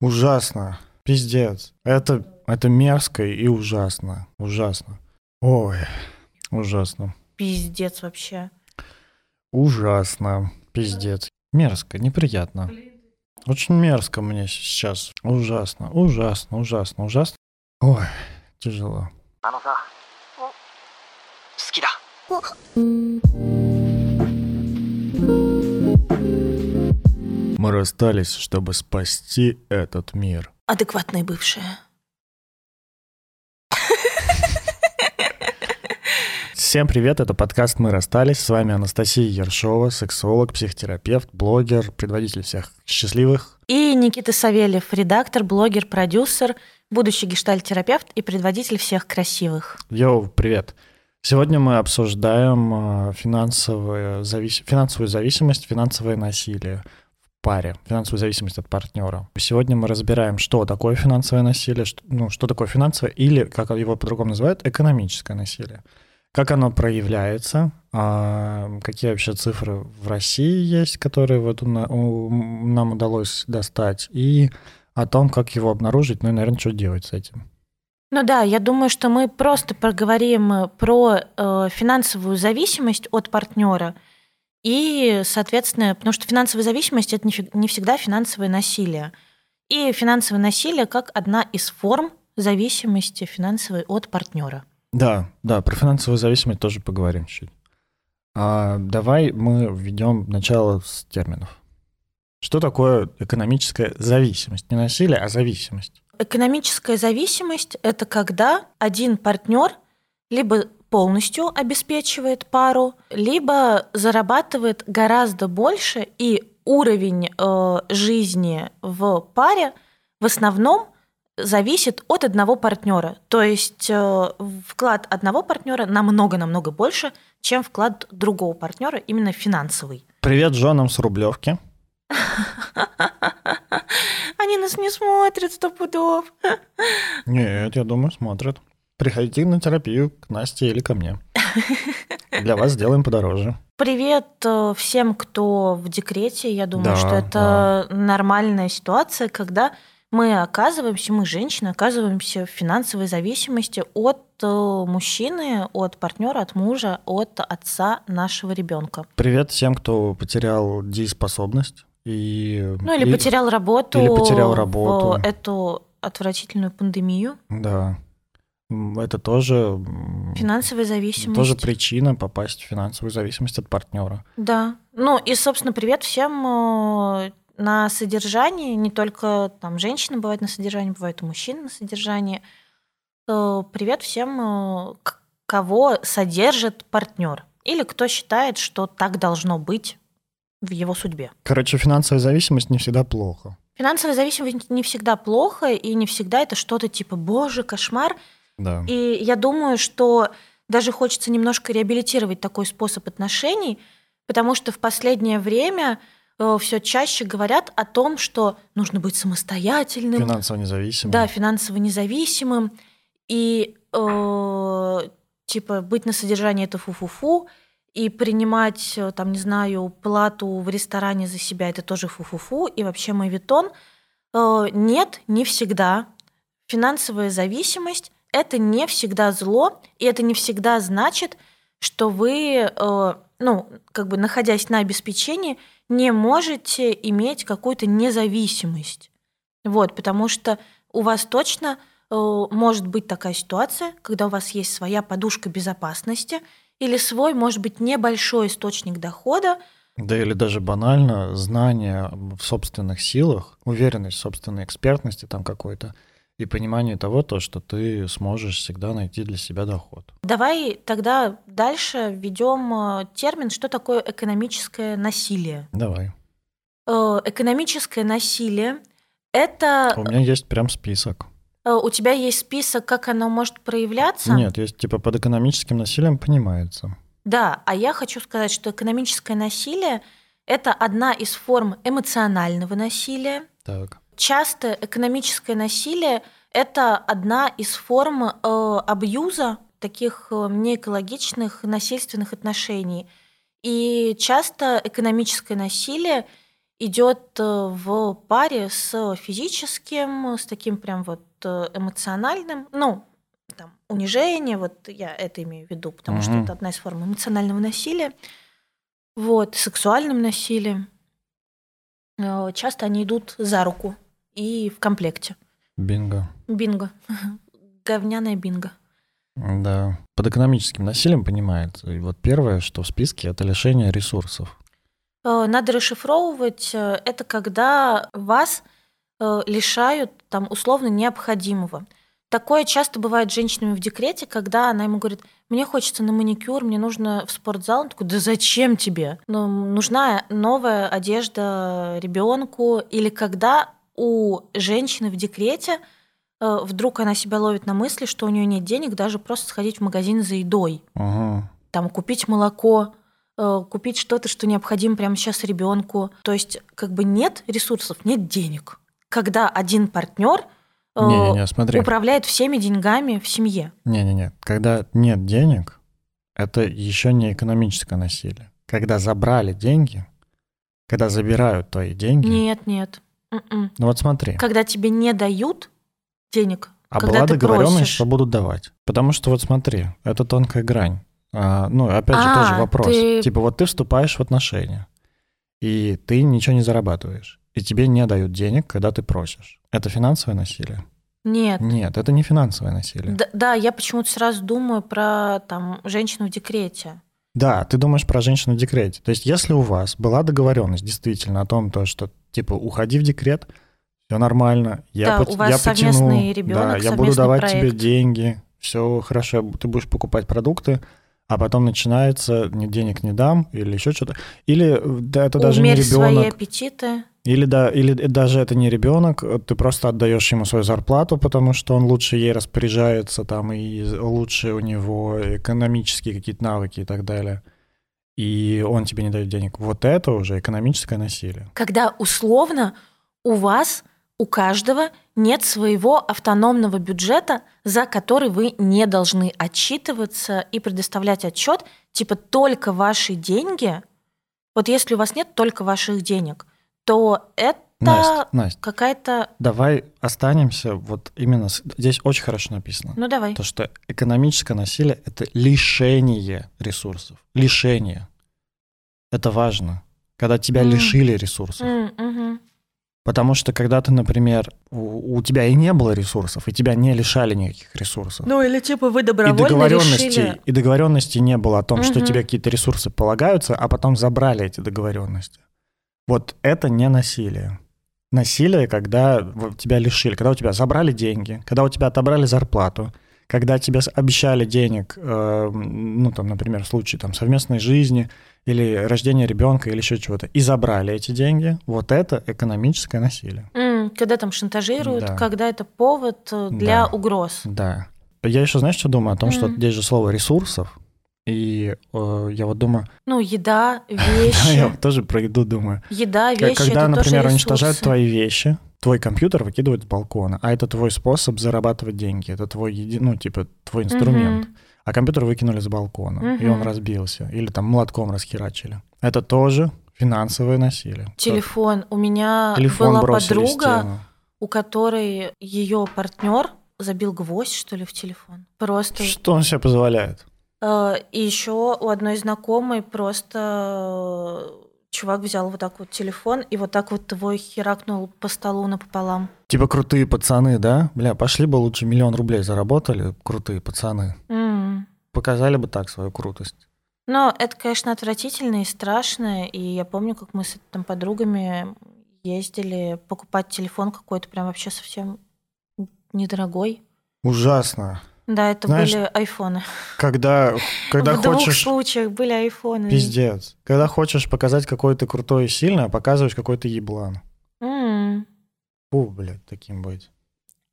Ужасно. Пиздец. Это, это мерзко и ужасно. Ужасно. Ой, ужасно. Пиздец вообще. Ужасно. Пиздец. Мерзко, неприятно. Очень мерзко мне сейчас. Ужасно, ужасно, ужасно, ужасно. Ой, тяжело. あのさ好きだ Мы расстались, чтобы спасти этот мир. Адекватная бывшая. Всем привет, это подкаст «Мы расстались». С вами Анастасия Ершова, сексолог, психотерапевт, блогер, предводитель всех счастливых. И Никита Савельев, редактор, блогер, продюсер, будущий гештальтерапевт и предводитель всех красивых. Йоу, привет. Сегодня мы обсуждаем э, финансовую, завис... финансовую зависимость, финансовое насилие паре, финансовую зависимость от партнера. Сегодня мы разбираем, что такое финансовое насилие, что, ну, что такое финансовое, или, как его по-другому называют, экономическое насилие. Как оно проявляется, а, какие вообще цифры в России есть, которые вот у у- нам удалось достать, и о том, как его обнаружить, ну и, наверное, что делать с этим. Ну да, я думаю, что мы просто проговорим э, про э, финансовую зависимость от партнера. И, соответственно, потому что финансовая зависимость это не, всегда финансовое насилие. И финансовое насилие как одна из форм зависимости финансовой от партнера. Да, да, про финансовую зависимость тоже поговорим чуть. А, давай мы введем начало с терминов. Что такое экономическая зависимость? Не насилие, а зависимость. Экономическая зависимость – это когда один партнер либо полностью обеспечивает пару, либо зарабатывает гораздо больше, и уровень э, жизни в паре в основном зависит от одного партнера. То есть э, вклад одного партнера намного-намного больше, чем вклад другого партнера, именно финансовый. Привет женам с Рублевки. Они нас не смотрят сто пудов. Нет, я думаю, смотрят. Приходите на терапию к Насте или ко мне. Для вас сделаем подороже. Привет э, всем, кто в декрете. Я думаю, Да, что это нормальная ситуация, когда мы оказываемся, мы, женщины, оказываемся в финансовой зависимости от э, мужчины, от партнера, от мужа, от отца нашего ребенка. Привет всем, кто потерял дееспособность. И, Ну или и- потерял работу, или потерял работу. эту отвратительную пандемию. Да. Это тоже, Финансовая зависимость. тоже причина попасть в финансовую зависимость от партнера. Да. Ну и, собственно, привет всем э, на содержании. Не только там женщины бывают на содержании, бывают и мужчины на содержании. Э, Привет всем, э, кого содержит партнер. Или кто считает, что так должно быть в его судьбе. Короче, финансовая зависимость не всегда плохо. Финансовая зависимость не всегда плохо, и не всегда это что-то типа «боже, кошмар». Да. И я думаю, что даже хочется немножко реабилитировать такой способ отношений, потому что в последнее время все чаще говорят о том, что нужно быть самостоятельным, Финансово независимым. да, финансово независимым, и э, типа быть на содержании это фу-фу-фу, и принимать, э, там, не знаю, плату в ресторане за себя это тоже фу-фу-фу, и вообще мавитон. Э, нет, не всегда. Финансовая зависимость – это не всегда зло, и это не всегда значит, что вы, э, ну, как бы находясь на обеспечении, не можете иметь какую-то независимость. Вот, потому что у вас точно э, может быть такая ситуация, когда у вас есть своя подушка безопасности или свой, может быть, небольшой источник дохода, Да или даже банально знание в собственных силах, уверенность в собственной экспертности там какой-то, и понимание того, то, что ты сможешь всегда найти для себя доход. Давай тогда дальше введем термин, что такое экономическое насилие. Давай. Э, Экономическое насилие – это У меня есть прям список. э, у тебя есть список, как оно может проявляться? Нет, есть типа под экономическим насилием понимается. Да, а я хочу сказать, что экономическое насилие – это одна из форм эмоционального насилия. Так. Часто экономическое насилие – это одна из форм э, абьюза таких э, неэкологичных насильственных отношений. И часто экономическое насилие идет э, в паре с физическим, с таким прям вот э, эмоциональным, ну, там, унижение, вот я это имею в виду, потому что Мгм. это одна из форм эмоционального насилия, вот, сексуальным насилием. Э, Часто они идут за руку и в комплекте. Бинго. Бинго. Говняная бинго. Да. Под экономическим насилием понимается. И вот первое, что в списке, это лишение ресурсов. Э, Надо расшифровывать. э, Это когда вас лишают там условно необходимого. Такое часто бывает с женщинами в декрете, когда она ему говорит, мне хочется на маникюр, мне нужно в спортзал. Он такой, да зачем тебе? Ну, нужна новая одежда ребенку. Или когда у женщины в декрете э, вдруг она себя ловит на мысли, что у нее нет денег даже просто сходить в магазин за едой Угу. там купить молоко, э, купить что-то, что необходимо прямо сейчас ребенку. То есть как бы нет ресурсов, нет денег. Когда один партнер э, Не-не-не, смотри. управляет всеми деньгами в семье. Не-не-не. Когда нет денег, это еще не экономическое насилие. Когда забрали деньги, когда забирают твои деньги. Нет, нет. М-м. Ну вот смотри. Когда тебе не дают денег, А когда была ты договоренность, просишь. что будут давать. Потому что вот смотри, это тонкая грань. А, ну, опять же, А, тоже вопрос. ты- Типа, вот ты вступаешь в отношения, и ты ничего не зарабатываешь, и тебе не дают денег, когда ты просишь. Это финансовое насилие? Нет. Нет, это не финансовое насилие. Д- да, я почему-то сразу думаю про там женщину в декрете. Да, ты думаешь про женщину в декрете. То есть, если у вас была договоренность действительно о том, то, что типа уходи в декрет, все нормально, я, Да, пот- у вас я потяну, ребенок, да, я буду давать тебе проект. деньги, все хорошо, ты будешь покупать продукты, а потом начинается денег не дам или еще что-то, или да, это даже не Умерь свои ребенок, аппетиты. Или да, или даже это не ребенок, ты просто отдаешь ему свою зарплату, потому что он лучше ей распоряжается, там и лучше у него экономические какие-то навыки и так далее. И он тебе не дает денег. Вот это уже экономическое насилие. когда условно у вас, у каждого нет своего автономного бюджета, за который вы не должны отчитываться и предоставлять отчет, типа только ваши деньги. Вот если у вас нет только ваших денег, то это Настя, Настя, какая-то... давай останемся вот именно... с- Здесь очень хорошо написано. Ну давай. То, что экономическое насилие — это лишение ресурсов. Лишение. Это важно. Когда тебя М. лишили ресурсов. М, мгм. Потому что когда ты, например, у, у тебя и не было ресурсов, и тебя не лишали никаких ресурсов. Ну или типа вы и добровольно договоренности, решили... и договоренности не было о том, что Мгм. тебе какие-то ресурсы полагаются, а потом забрали эти договоренности. Вот это не насилие. Насилие, когда тебя лишили, когда у тебя забрали деньги, когда у тебя отобрали зарплату, когда тебе обещали денег, э, ну там, например, в случае там совместной жизни или рождения ребенка или еще чего-то, и забрали эти деньги, вот это экономическое насилие. М, Когда там шантажируют, Да. когда это повод э, для Да. угроз. Да. Я еще, знаешь, что думаю? О том, что Мгм. здесь же слово ресурсов, и э, я вот думаю, Ну, еда, Да, я вещи. вот тоже про еду думаю. Еда, вещи, Когда, например, уничтожают твои вещи, твой компьютер выкидывают с балкона, а это твой способ зарабатывать деньги, это твой, еди- ну, типа, твой инструмент. А компьютер выкинули с балкона, и он разбился, или там молотком расхерачили. Это тоже финансовое насилие. Телефон. У меня Телефон была подруга, у которой ее партнер забил гвоздь, что ли, в телефон. Просто. Что он себе позволяет? Э, И еще у одной знакомой просто э, чувак взял вот так вот телефон и вот так вот его херакнул по столу напополам. Типа крутые пацаны, да? Бля, пошли бы лучше миллион рублей заработали, крутые пацаны. М. Показали бы так свою крутость. Но это, конечно, отвратительно и страшно. И я помню, как мы с там подругами ездили покупать телефон какой-то прям вообще совсем недорогой. Ужасно. Да, это Знаешь, были айфоны. Когда, когда В двух хочешь... случаях были айфоны. Пиздец. Когда хочешь показать, какой ты крутой и сильный, а показываешь, какой ты еблан. М. Фу, блядь, таким быть.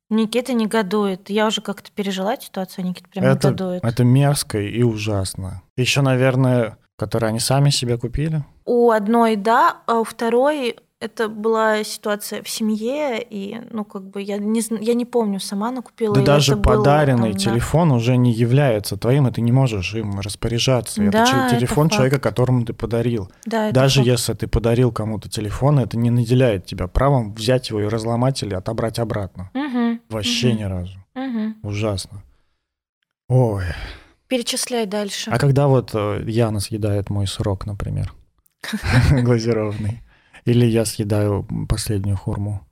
Никита негодует. Я уже как-то пережила ситуацию, а Никита прям это, негодует. это мерзко и ужасно. Еще, наверное, которые они сами себе купили. У одной да, а у второй это была ситуация в семье, и, ну, как бы, я не, я не помню, сама она купила. Да даже подаренный было, там, телефон да. уже не является твоим, и ты не можешь им распоряжаться. Да, это телефон это человека, которому ты подарил. Да, даже факт. если ты подарил кому-то телефон, это не наделяет тебя правом взять его и разломать или отобрать обратно. Угу, Вообще угу. ни разу. Угу. Ужасно. Ой. Перечисляй дальше. А когда вот э, Яна съедает мой срок, например, глазированный, или я съедаю последнюю хурму,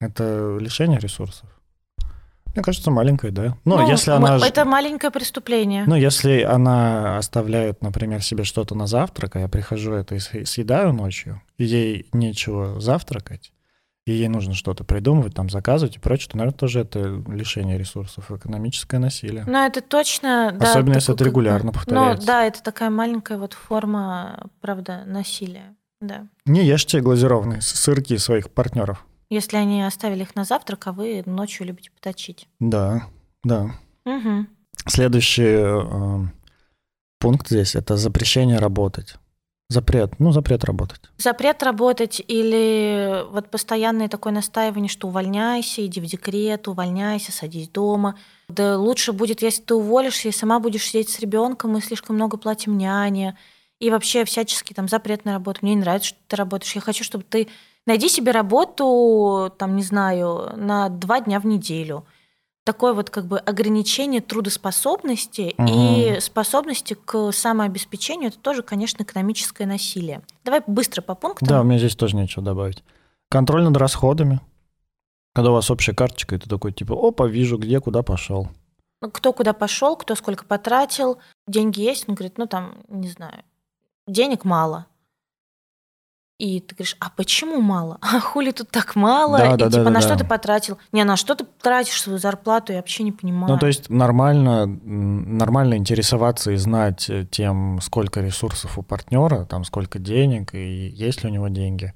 это лишение ресурсов? Мне кажется, маленькое, да. Но ну, если она... Это маленькое преступление. Ну, если она оставляет, например, себе что-то на завтрак, а я прихожу это и съедаю ночью, и ей нечего завтракать, и ей нужно что-то придумывать, там, заказывать и прочее, то, наверное, тоже это лишение ресурсов, экономическое насилие. Ну, это точно, да. Особенно, если это регулярно повторяется. Ну, да, это такая маленькая вот форма, правда, насилия, да. Не ешьте глазированные сырки своих партнеров. Если они оставили их на завтрак, а вы ночью любите поточить. Да, да. Угу. Следующий э, пункт здесь – это запрещение работать. Запрет, ну, запрет работать. Запрет работать или вот постоянное такое настаивание, что увольняйся, иди в декрет, увольняйся, садись дома. Да лучше будет, если ты уволишься и сама будешь сидеть с ребенком, мы слишком много платим няне. И вообще всячески там запрет на работу. Мне не нравится, что ты работаешь. Я хочу, чтобы ты найди себе работу, там, не знаю, на два дня в неделю – такое вот как бы ограничение трудоспособности угу. и способности к самообеспечению, это тоже, конечно, экономическое насилие. Давай быстро по пунктам. Да, у меня здесь тоже нечего добавить. Контроль над расходами. Когда у вас общая карточка, и ты такой типа, опа, вижу, где, куда пошел. Ну, кто куда пошел, кто сколько потратил, деньги есть, он говорит, ну там, не знаю, денег мало. И ты говоришь, а почему мало? А хули тут так мало? Да, и да, типа, да, на да, что да. ты потратил? Не, на что ты тратишь свою зарплату, я вообще не понимаю. Ну, то есть нормально, нормально интересоваться и знать э, тем, сколько ресурсов у партнера, там сколько денег, и есть ли у него деньги,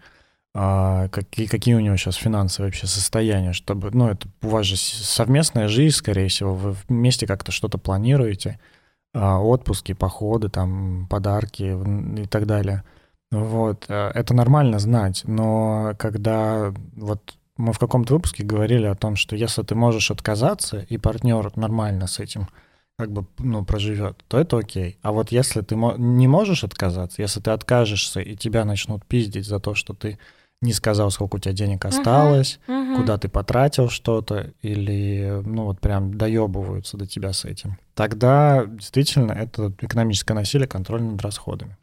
а какие, какие у него сейчас финансовые вообще состояния, чтобы, ну, это у вас же совместная жизнь, скорее всего, вы вместе как-то что-то планируете, отпуски, походы, там, подарки и так далее – вот, э, это нормально знать, но когда вот мы в каком-то выпуске говорили о том, что если ты можешь отказаться, и партнер нормально с этим как бы, ну, проживет, то это окей. А вот если ты не можешь отказаться, если ты откажешься, и тебя начнут пиздить за то, что ты не сказал, сколько у тебя денег осталось, uh-huh, uh-huh. куда ты потратил что-то, или, ну, вот прям доебываются до тебя с этим, тогда действительно это экономическое насилие, контроль над расходами.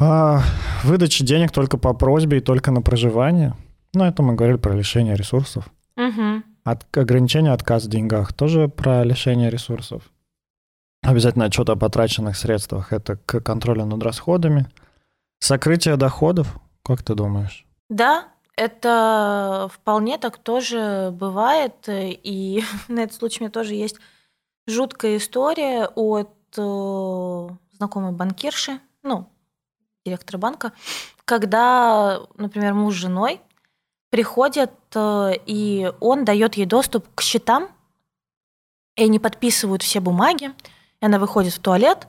А, выдача денег только по просьбе и только на проживание. Ну, это мы говорили про лишение ресурсов. Угу. От, ограничение отказ в деньгах тоже про лишение ресурсов. Обязательно отчет о потраченных средствах. Это к контролю над расходами. Сокрытие доходов, как ты думаешь? Да, это вполне так тоже бывает. И на этот случай у меня тоже есть жуткая история от э, знакомой банкирши. Ну, директора банка, когда, например, муж с женой приходят, э, и он дает ей доступ к счетам, и они подписывают все бумаги, и она выходит в туалет,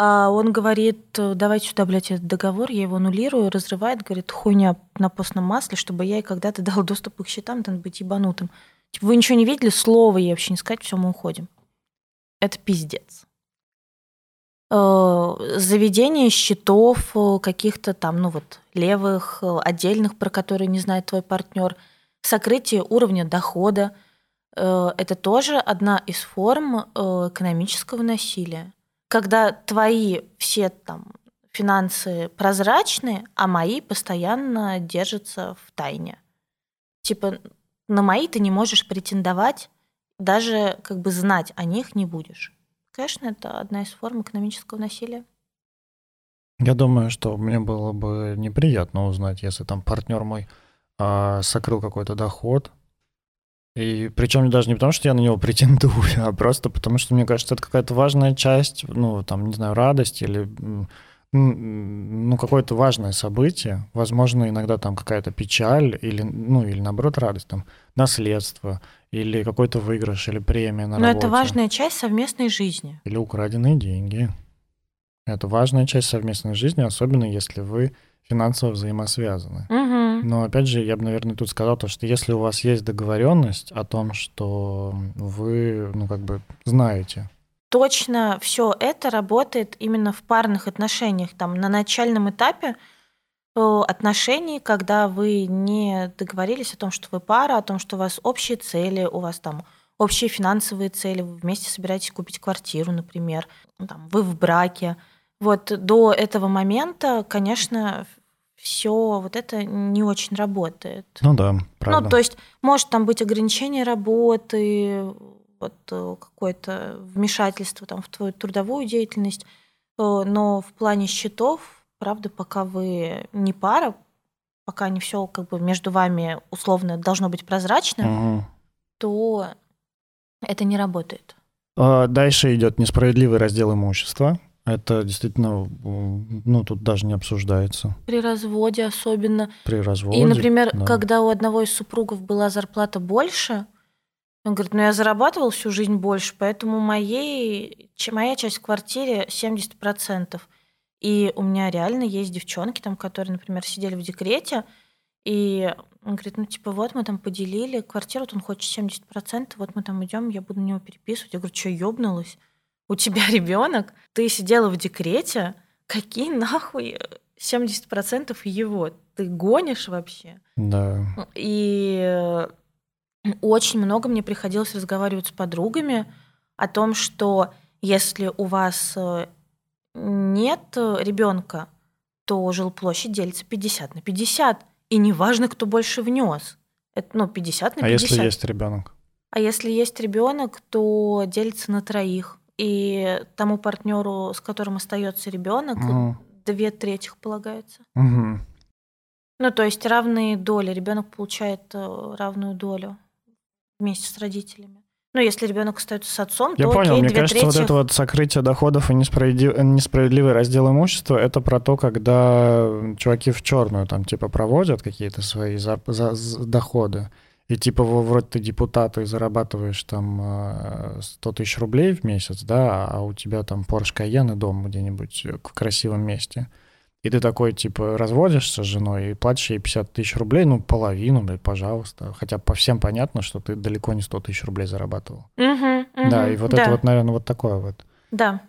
а он говорит, давайте сюда, блядь, этот договор, я его аннулирую, разрывает, говорит, хуйня на постном масле, чтобы я ей когда-то дал доступ к счетам, надо быть ебанутым. Типа, вы ничего не видели, слова ей вообще не сказать, все, мы уходим. Это пиздец. Э, заведение счетов э, каких-то там, ну вот, левых, э, отдельных, про которые не знает твой партнер, сокрытие уровня дохода. Это тоже одна из форм экономического насилия. Когда твои все там финансы прозрачные, а мои постоянно держатся в тайне. Типа на мои ты не можешь претендовать, даже как бы знать о них не будешь. Конечно, это одна из форм экономического насилия. Я думаю, что мне было бы неприятно узнать, если там партнер мой а, сокрыл какой-то доход. И причем даже не потому, что я на него претендую, а просто потому, что мне кажется, это какая-то важная часть, ну, там, не знаю, радость или ну, какое-то важное событие, возможно, иногда там какая-то печаль или, ну, или наоборот радость, там, наследство или какой-то выигрыш или премия на Но работе. это важная часть совместной жизни. Или украденные деньги. Это важная часть совместной жизни, особенно если вы финансово взаимосвязаны. Мгм. Но опять же, я бы, наверное, тут сказал то, что если у вас есть договоренность о том, что вы, ну, как бы знаете, Точно все это работает именно в парных отношениях. Там на начальном этапе э, отношений, когда вы не договорились о том, что вы пара, о том, что у вас общие цели, у вас там общие финансовые цели, вы вместе собираетесь купить квартиру, например, там, вы в браке. Вот до этого момента, конечно, все вот это не очень работает. ну да, правда. Ну, то есть может там быть ограничение работы, вот э, какое-то вмешательство там в твою трудовую деятельность, э, но в плане счетов, правда, пока вы не пара, пока не все как бы между вами условно должно быть прозрачно, Мгм. то это не работает. А, Дальше идет несправедливый раздел имущества. Это действительно, ну, тут даже не обсуждается При разводе особенно. при разводе. И, например, да. когда у одного из супругов была зарплата больше, он говорит, ну я зарабатывал всю жизнь больше, поэтому моей, моя часть в квартире 70%. И у меня реально есть девчонки, там, которые, например, сидели в декрете, и он говорит, ну типа вот мы там поделили квартиру, вот он хочет 70%, вот мы там идем, я буду на него переписывать. Я говорю, что ёбнулась? У тебя ребенок, ты сидела в декрете, какие нахуй 70% его? Ты гонишь вообще? Да. И э, очень много мне приходилось разговаривать с подругами о том, что если у вас э, нет ребенка, то жилплощадь делится 50 на 50. И неважно, кто больше внес. Это, ну, 50 на А 50. если есть ребенок? А если есть ребенок, то делится на троих. И тому партнеру, с которым остается ребенок, Мгм. две трети полагается. Мгм. Ну, то есть равные доли. Ребенок получает э, равную долю вместе с родителями. Ну, если ребенок остается с отцом, Я то понял, окей, мне две кажется, трети. вот это вот сокрытие доходов и несправедли- э, несправедливый раздел имущества, это про то, когда чуваки в черную там типа проводят какие-то свои за- за- з- доходы, и типа вроде ты депутат и зарабатываешь там э, 100 тысяч рублей в месяц, да, а у тебя там Porsche Cayenne и дом где-нибудь э, в красивом месте. И ты такой, типа, разводишься с женой и платишь ей 50 тысяч рублей, ну, половину, блядь, пожалуйста. Хотя по всем понятно, что ты далеко не 100 тысяч рублей зарабатывал. Мгм, Да, мгм, и вот да, это вот, наверное, вот такое вот. Да.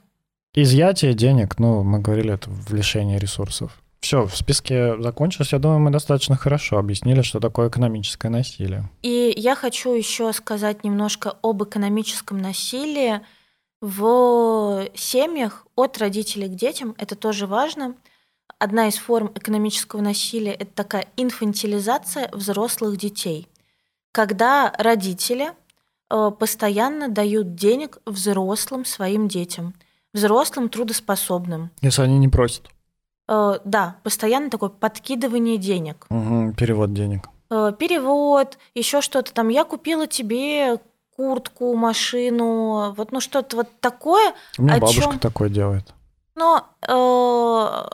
Изъятие денег, ну, мы говорили, это в лишение ресурсов. Все, в списке закончилось. Я думаю, мы достаточно хорошо объяснили, что такое экономическое насилие. И я хочу еще сказать немножко об экономическом насилии в семьях от родителей к детям. Это тоже важно. Одна из форм экономического насилия – это такая инфантилизация взрослых детей. Когда родители э, постоянно дают денег взрослым своим детям, взрослым трудоспособным. Если они не просят. Э, Да, постоянно такое подкидывание денег. Мгм, перевод денег. Э, перевод, еще что-то там. Я купила тебе куртку, машину, вот ну что-то вот такое. У меня бабушка чём? такое делает. Но э,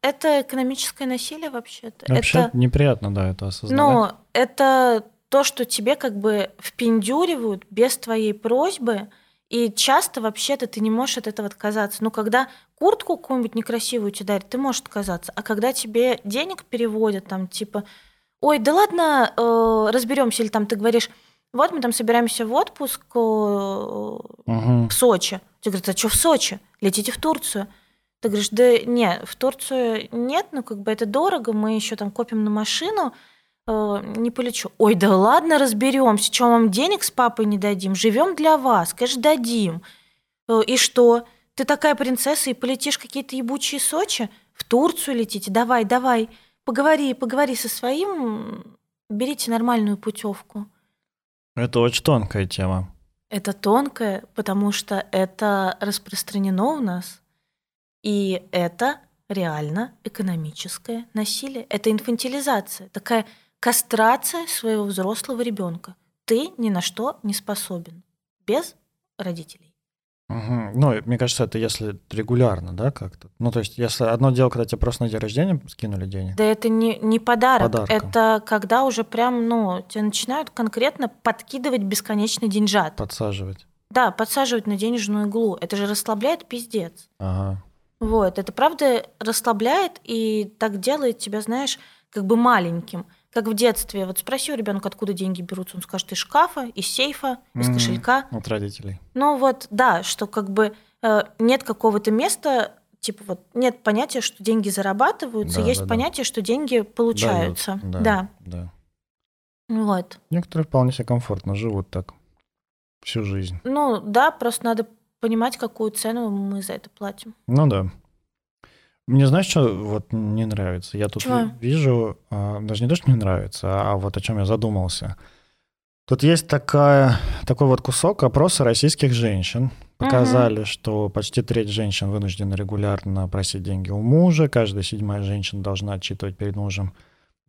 это экономическое насилие вообще-то. Вообще это, неприятно, да, это осознавать. ну, это то, что тебе как бы впендюривают без твоей просьбы, и часто вообще-то ты не можешь от этого отказаться. Ну, когда куртку какую-нибудь некрасивую тебе дарят, ты можешь отказаться. А когда тебе денег переводят, там, типа, ой, да ладно, разберемся, или там ты говоришь, вот мы там собираемся в отпуск э, Мгм. в Сочи. Тебе говорят, а что в Сочи? Летите в Турцию. Ты говоришь, да не, в Турцию нет, ну как бы это дорого, мы еще там копим на машину, э, не полечу. Ой, да ладно, разберемся, что вам денег с папой не дадим, живем для вас, конечно, дадим. Э, и что? Ты такая принцесса и полетишь какие-то ебучие Сочи? В Турцию летите? Давай, давай, поговори, поговори со своим, берите нормальную путевку. Это очень тонкая тема. Это тонкое, потому что это распространено у нас. И это реально экономическое насилие. Это инфантилизация, такая кастрация своего взрослого ребенка. Ты ни на что не способен без родителей. Мгм. Ну, мне кажется, это если регулярно, да, как-то. Ну, то есть, если одно дело, когда тебе просто на день рождения скинули денег. Да это не, не подарок, Подарком. это когда уже прям, ну, тебе начинают конкретно подкидывать бесконечно деньжат. Подсаживать. Да, подсаживать на денежную иглу. Это же расслабляет пиздец. Ага. Вот, это правда расслабляет и так делает тебя, знаешь, как бы маленьким. Как в детстве. Вот спроси у ребенка, откуда деньги берутся, он скажет из шкафа, из сейфа, из Мгм. кошелька. От родителей. Ну вот, да, что как бы э, нет какого-то места, типа вот нет понятия, что деньги зарабатываются, Да, есть да, да. понятие, что деньги получаются. Дают, да. да. вот. Некоторые вполне себе комфортно живут так всю жизнь. Ну да, просто надо понимать, какую цену мы за это платим. Ну да. Мне знаешь, что вот не нравится? Я тут Чего? ви- вижу, а, даже не то, что не нравится, а вот о чем я задумался. Тут есть такая, такой вот кусок опроса российских женщин. Показали, что почти треть женщин вынуждены регулярно просить деньги у мужа. Каждая седьмая женщина должна отчитывать перед мужем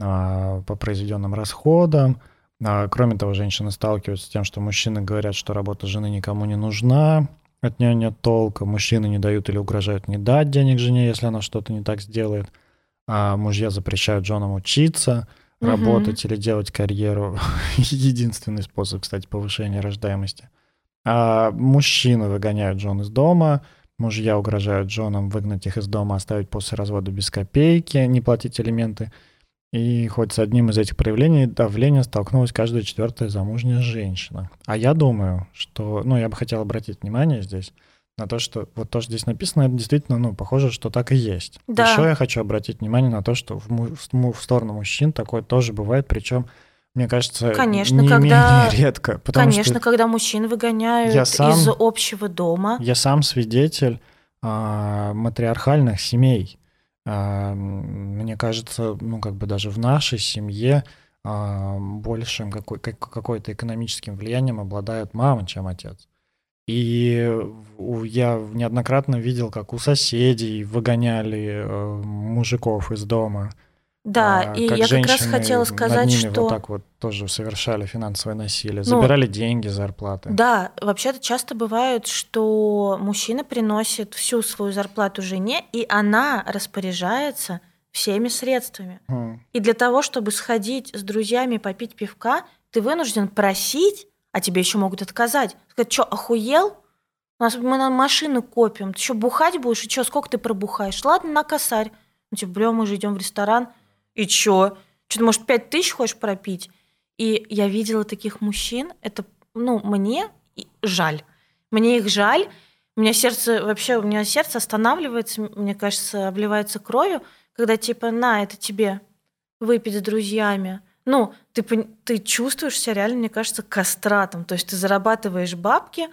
а, по произведенным расходам. А, Кроме того, женщины сталкиваются с тем, что мужчины говорят, что работа жены никому не нужна, от нее нет толка, мужчины не дают или угрожают не дать денег жене, если она что-то не так сделает, а мужья запрещают женам учиться, Мгм. работать или делать карьеру. Единственный способ, кстати, повышения рождаемости. А мужчины выгоняют жен из дома, мужья угрожают женам выгнать их из дома, оставить после развода без копейки, не платить элементы. И хоть с одним из этих проявлений давления столкнулась каждая четвертая замужняя женщина. А я думаю, что, ну, я бы хотел обратить внимание здесь на то, что вот то, что здесь написано, это действительно, ну, похоже, что так и есть. Да. Еще я хочу обратить внимание на то, что в, му- в му- в сторону мужчин такое тоже бывает, причем, мне кажется, Конечно, не когда- менее редко. Потому Конечно, что когда мужчин выгоняют Я сам- из общего дома. я сам свидетель а, матриархальных семей. А, м, мне кажется, ну, как бы даже в нашей семье а, большим какой, как- какой-то экономическим влиянием обладают мама, чем отец. И я неоднократно видел, как у соседей выгоняли э, мужиков из дома. Да, а, и я как раз хотела над сказать, ними что... вот так вот тоже совершали финансовое насилие, Ну, забирали деньги, зарплаты. Да, вообще-то часто бывает, что мужчина приносит всю свою зарплату жене, и она распоряжается всеми средствами. М, И для того, чтобы сходить с друзьями попить пивка, ты вынужден просить, а тебе еще могут отказать. Сказать, что, охуел? У нас мы на машину копим. Ты что, бухать будешь? И что, сколько ты пробухаешь? Ладно, на косарь. Ну, типа, бля, мы же идем в ресторан. И чё? Что, ты, может, пять тысяч хочешь пропить? И я видела таких мужчин. Это, ну, мне жаль. Мне их жаль. У меня сердце, вообще, у меня сердце останавливается, мне кажется, обливается кровью, когда типа, на, это тебе выпить с друзьями. Ну, ты, ты чувствуешь себя реально, мне кажется, кастратом. То есть ты зарабатываешь бабки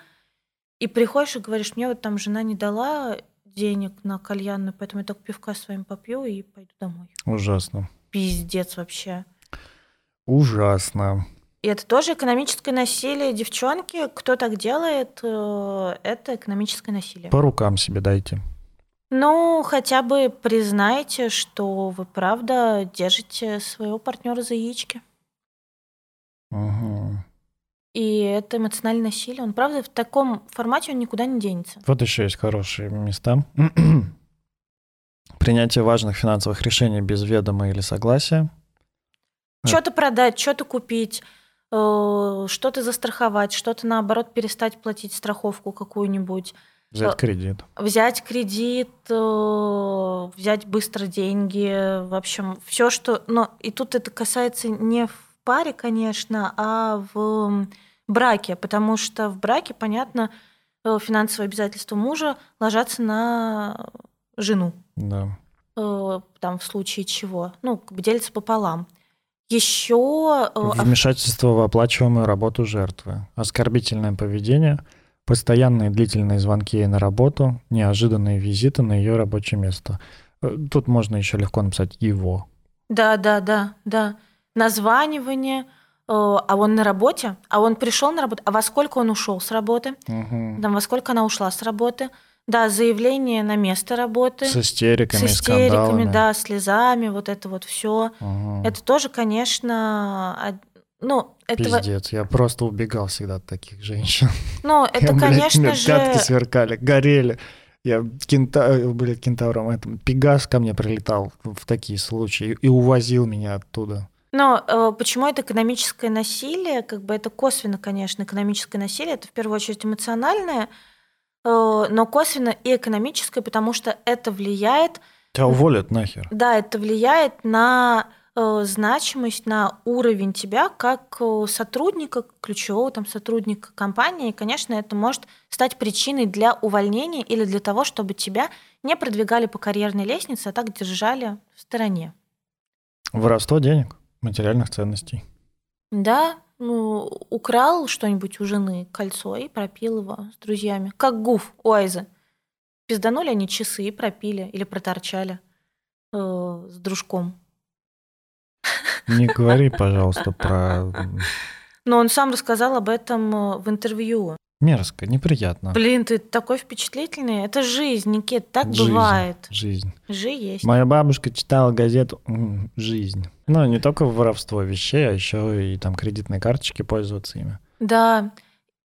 и приходишь и говоришь, мне вот там жена не дала денег на кальянную, поэтому я только пивка с вами попью и пойду домой. Ужасно. Пиздец вообще. Ужасно. И это тоже экономическое насилие. Девчонки, кто так делает, э, это экономическое насилие. По рукам себе дайте. Ну, хотя бы признайте, что вы правда держите своего партнера за яички. Мгм. И это эмоциональное насилие. Он, правда, в таком формате он никуда не денется. Вот еще есть хорошие места. Принятие важных финансовых решений без ведома или согласия. Что-то продать, что-то купить, э, что-то застраховать, что-то, наоборот, перестать платить страховку какую-нибудь, Взять Э, кредит. взять кредит, э, взять быстро деньги, в общем, все, что... Но и тут это касается не в паре, конечно, а в браке, потому что в браке, понятно, финансовые обязательства мужа ложатся на жену. Да. э, там в случае чего, ну, как бы делится пополам. Еще Вмешательство в оплачиваемую работу жертвы. Оскорбительное поведение. Постоянные длительные звонки ей на работу. Неожиданные визиты на ее рабочее место. Э, Тут можно еще легко написать его. да, да, да, да, названивание, э, а он на работе, а он пришел на работу, а во сколько он ушел с работы, Мгм. там во сколько она ушла с работы, да, заявление на место работы, С истериками, с скандалами. истериками, да, слезами, вот это вот все. Мгм. Это тоже, конечно, од- ну, это, Пиздец, я просто убегал всегда от таких женщин. ну, это, Я, блядь, конечно мне же, Пятки сверкали, горели. Я кента... э, блядь, кентавром, этом, Пегас ко мне прилетал в такие случаи и увозил меня оттуда. Но э, почему это экономическое насилие? Как бы это косвенно, конечно, экономическое насилие. Это в первую очередь эмоциональное. Э, но косвенно и экономическое, потому что это влияет, Тебя уволят нахер. да, это влияет на э, значимость, на уровень тебя как э, сотрудника, ключевого там сотрудника компании. И, конечно, это может стать причиной для увольнения или для того, чтобы тебя не продвигали по карьерной лестнице, а так держали в стороне. Воровство денег, материальных ценностей. Да, ну, украл что-нибудь у жены, кольцо, и пропил его с друзьями. Как гуф у Айзы. Пизданули они часы и пропили или проторчали э, с дружком. Не говори, пожалуйста, про Но он сам рассказал об этом э, в интервью. мерзко, неприятно. Блин, ты такой впечатлительный. Это жизнь, Никит, так Жизнь. бывает. Жизнь. Жи есть. Моя бабушка читала газету «Жизнь». Ну, не только воровство вещей, а еще и там кредитные карточки пользоваться ими. Да,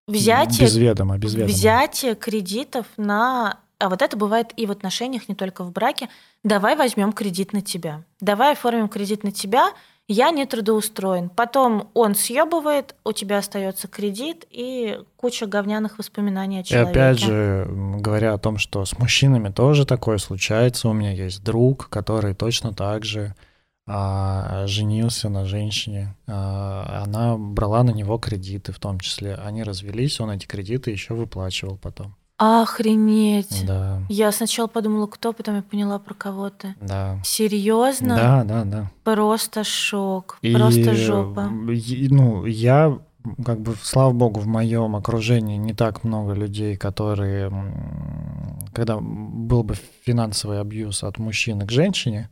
взятие, Без ведома, без ведома. взятие кредитов на... А вот это бывает и в отношениях, не только в браке. Давай возьмем кредит на тебя. Давай оформим кредит на тебя. Я не трудоустроен. Потом он съебывает, у тебя остается кредит и куча говняных воспоминаний о И человеке. опять же, говоря о том, что с мужчинами тоже такое случается, у меня есть друг, который точно так же а, женился на женщине. А, она брала на него кредиты в том числе. Они развелись, он эти кредиты еще выплачивал потом. Охренеть. Да, Я сначала подумала, кто, потом я поняла про кого ты. да. Серьезно? Да, да, да. Просто шок. И, Просто жопа. и, ну, я, как бы, слава богу, в моем окружении не так много людей, которые, когда был бы финансовый абьюз от мужчины к женщине,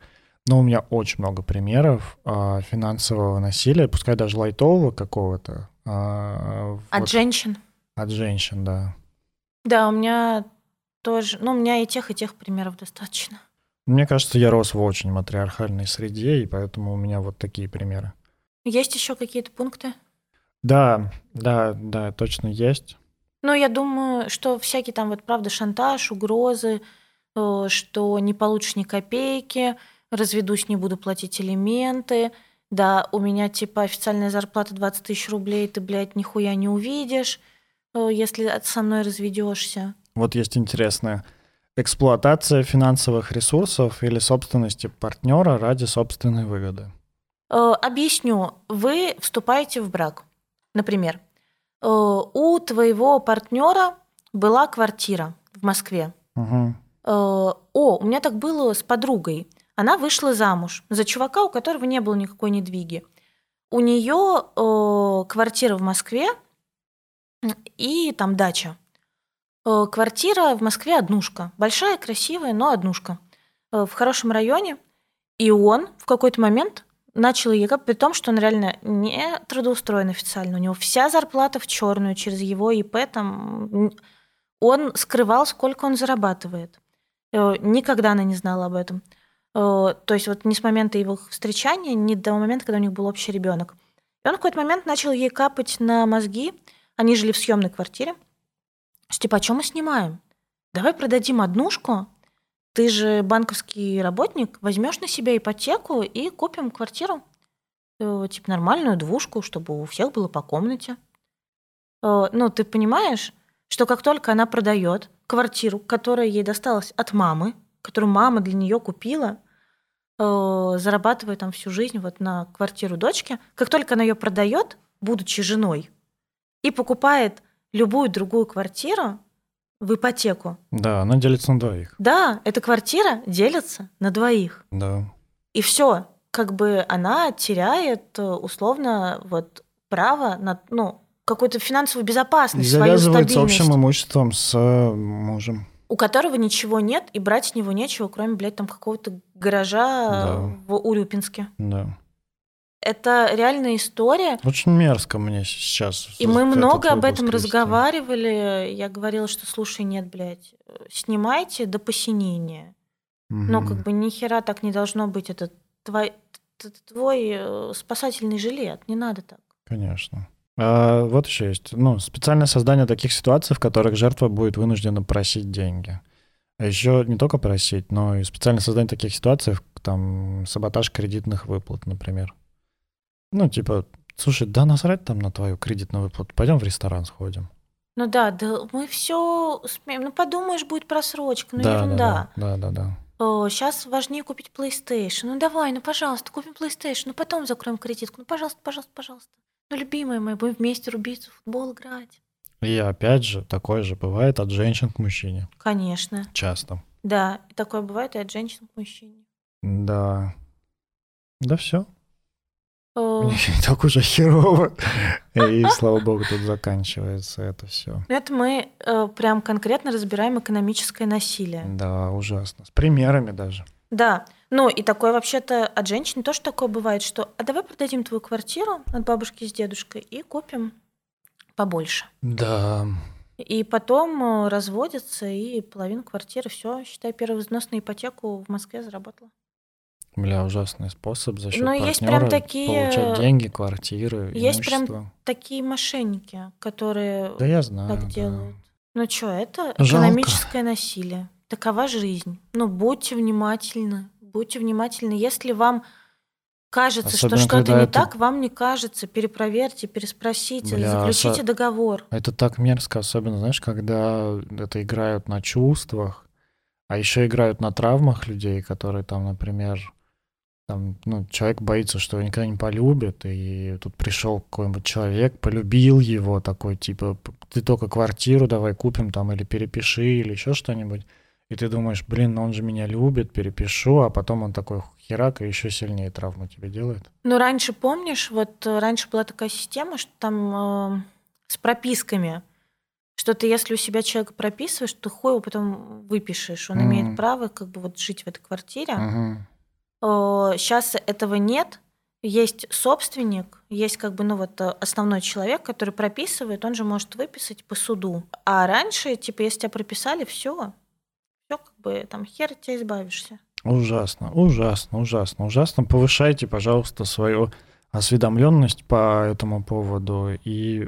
но у меня очень много примеров а, финансового насилия, пускай даже лайтового какого-то. а, От вот женщин? От женщин, да. Да, у меня тоже. Ну, у меня и тех, и тех примеров достаточно. Мне кажется, я рос в очень матриархальной среде, и поэтому у меня вот такие примеры. Есть еще какие-то пункты? Да, да, да, точно есть. Ну, я думаю, что всякий там вот, правда, шантаж, угрозы, э, что не получишь ни копейки, разведусь, не буду платить элементы, да, у меня типа официальная зарплата 20 тысяч рублей, ты, блядь, нихуя не увидишь, э, если со мной разведешься. Вот есть интересная эксплуатация финансовых ресурсов или собственности партнера ради собственной выгоды. Э, Объясню. Вы вступаете в брак. Например, э, у твоего партнера была квартира в Москве. Э, О, у меня так было с подругой. Она вышла замуж за чувака, у которого не было никакой недвиги. У нее квартира в Москве и там дача. Э, Квартира в Москве однушка. Большая, красивая, но однушка. Э, В хорошем районе. И он в какой-то момент начал ей при том, что он реально не трудоустроен официально. У него вся зарплата в черную через его ИП. Там, он скрывал, сколько он зарабатывает. Э, Никогда она не знала об этом. Э, То есть вот ни с момента его встречания, ни до момента, когда у них был общий ребенок. И он в какой-то момент начал ей капать на мозги. Они жили в съемной квартире. Что, типа, а что мы снимаем? Давай продадим однушку. Ты же банковский работник, возьмешь на себя ипотеку и купим квартиру. Э, Типа нормальную двушку, чтобы у всех было по комнате. Э, Ну, ты понимаешь, что как только она продает квартиру, которая ей досталась от мамы, которую мама для нее купила, э, зарабатывая там всю жизнь вот на квартиру дочки, как только она ее продает, будучи женой, и покупает любую другую квартиру в ипотеку, Да, она делится на двоих. да, эта квартира делится на двоих. Да. И все, как бы она теряет э, условно вот право на ну, какую-то финансовую И безопасность, свою завязывается стабильность, общим имуществом с э, мужем. У которого ничего нет, и брать с него нечего, кроме, блядь, там какого-то гаража Да. в Урюпинске. Да. Это реальная история. Очень мерзко мне сейчас. И мы много об этом вести. разговаривали. Я говорила, что слушай, нет, блядь, снимайте до посинения. Но Мгм. как бы ни хера так не должно быть. Это твой, т- твой э, спасательный жилет. Не надо так. Конечно. А, вот еще есть. Ну, специальное создание таких ситуаций, в которых жертва будет вынуждена просить деньги. А еще не только просить, но и специальное создание таких ситуаций, там, саботаж кредитных выплат, например. Ну, типа, слушай, да насрать там на твою кредитную выплату, пойдем в ресторан сходим. Ну да, да, мы все успеем. Ну подумаешь, будет просрочка, ну Да, да, ерунда. да, да, да, да. Сейчас важнее купить PlayStation. Ну давай, ну пожалуйста, купим PlayStation, ну потом закроем кредитку. Ну пожалуйста, пожалуйста, пожалуйста. Ну любимые мои, будем вместе рубиться, в футбол играть. И опять же, такое же бывает от женщин к мужчине. Конечно. Часто. Да, такое бывает и от женщин к мужчине. Да. Да все. Так уже херово. И слава богу, тут заканчивается это все. Это мы э, прям конкретно разбираем экономическое насилие. Да, ужасно. С примерами даже. Да, ну и такое вообще-то от женщин тоже такое бывает, что а давай продадим твою квартиру от бабушки с дедушкой и купим побольше. Да. И потом э, разводятся, и половину квартиры, все, считай, первый взнос на ипотеку в Москве заработала. Бля, ужасный способ за счет Ну, есть прям такие- получать деньги, квартиры, Есть прям имущество. Такие мошенники, которые Да я знаю. так да. делают. Ну что, это Жалко. экономическое насилие. Такова жизнь. Ну, будьте внимательны. Будьте внимательны. Если вам кажется, Особенно, что что-то не это- так, вам не кажется, перепроверьте, переспросите, Бля, заключите со- договор. Это так мерзко, особенно, знаешь, когда это играют на чувствах, а еще играют на травмах людей, которые там, например, там, ну, человек боится, что его никогда не полюбит, и тут пришел какой-нибудь человек, полюбил его, такой, типа, «П- ты только квартиру давай купим там, или перепиши, или еще что-нибудь. И ты думаешь, блин, он же меня любит, перепишу, а потом он такой херак и еще сильнее травму тебе делает. Ну, раньше, помнишь, вот э, раньше была такая система, что там э, с прописками, что ты, если у себя человека прописываешь, то хуй его потом выпишешь. Он Мгм. имеет право как бы вот жить в этой квартире. Мгм. Сейчас этого нет. Есть собственник, есть как бы, ну вот э, основной человек, который прописывает, он же может выписать по суду. А раньше, типа, если тебя прописали, все, все как бы там хер тебя избавишься. Ужасно, ужасно, ужасно, ужасно. Повышайте, пожалуйста, свою осведомленность по этому поводу и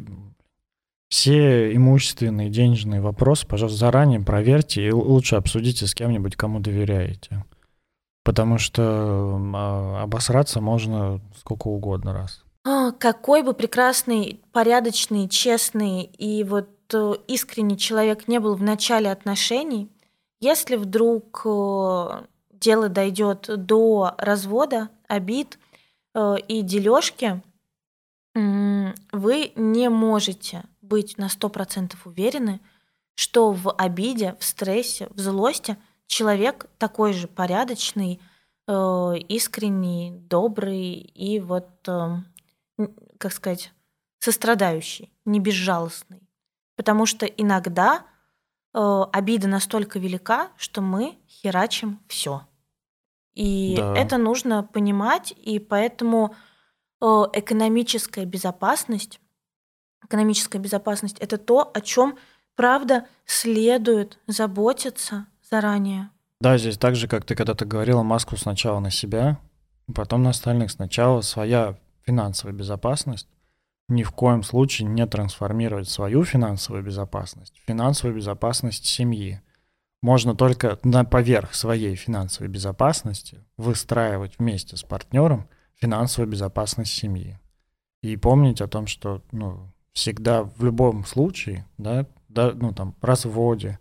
все имущественные, денежные вопросы, пожалуйста, заранее проверьте и лучше обсудите с кем-нибудь, кому доверяете. Потому что а, обосраться можно сколько угодно раз. А, какой бы прекрасный, порядочный, честный и вот э, искренний человек не был в начале отношений, если вдруг э, дело дойдет до развода, обид э, и дележки, вы не можете быть на 100% уверены, что в обиде, в стрессе, в злости человек такой же порядочный, э, искренний, добрый и вот, как сказать, сострадающий, не безжалостный. Потому что иногда э, обида настолько велика, что мы херачим все. И Да. это нужно понимать, и поэтому э, экономическая безопасность, экономическая безопасность это то, о чем правда следует заботиться заранее. Да, здесь так же, как ты когда-то говорила, маску сначала на себя, потом на остальных. Сначала своя финансовая безопасность. Ни в коем случае не трансформировать свою финансовую безопасность финансовую безопасность семьи. Можно только на поверх своей финансовой безопасности выстраивать вместе с партнером финансовую безопасность семьи. И помнить о том, что ну, всегда в любом случае, да, да, ну там, разводе,